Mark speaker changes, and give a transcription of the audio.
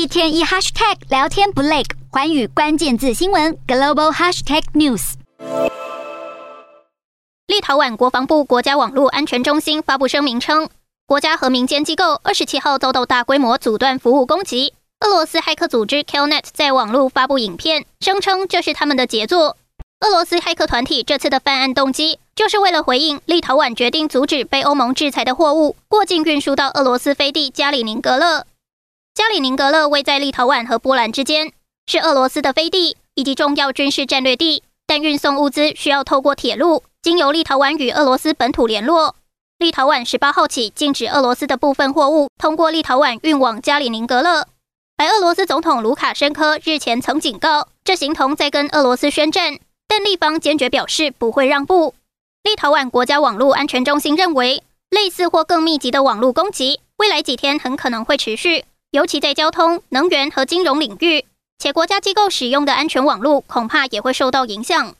Speaker 1: 一天一 hashtag 聊天不累，寰宇关键字新闻 global hashtag news。
Speaker 2: 立陶宛国防部国家网络安全中心发布声明称，国家和民间机构二十七号遭到大规模阻断服务攻击。俄罗斯骇客组织 Killnet 在网络发布影片，声称这是他们的杰作。俄罗斯骇客团体这次的犯案动机，就是为了回应立陶宛决定阻止被欧盟制裁的货物过境运输到俄罗斯飞地加里宁格勒。加里宁格勒位在立陶宛和波兰之间，是俄罗斯的飞地以及重要军事战略地，但运送物资需要透过铁路，经由立陶宛与俄罗斯本土联络。立陶宛十八号起禁止俄罗斯的部分货物通过立陶宛运往加里宁格勒。白俄罗斯总统卢卡申科日前曾警告，这形同在跟俄罗斯宣战。但立方坚决表示不会让步。立陶宛国家网络安全中心认为，类似或更密集的网络攻击，未来几天很可能会持续，尤其在交通、能源和金融领域，且国家机构使用的安全网络恐怕也会受到影响。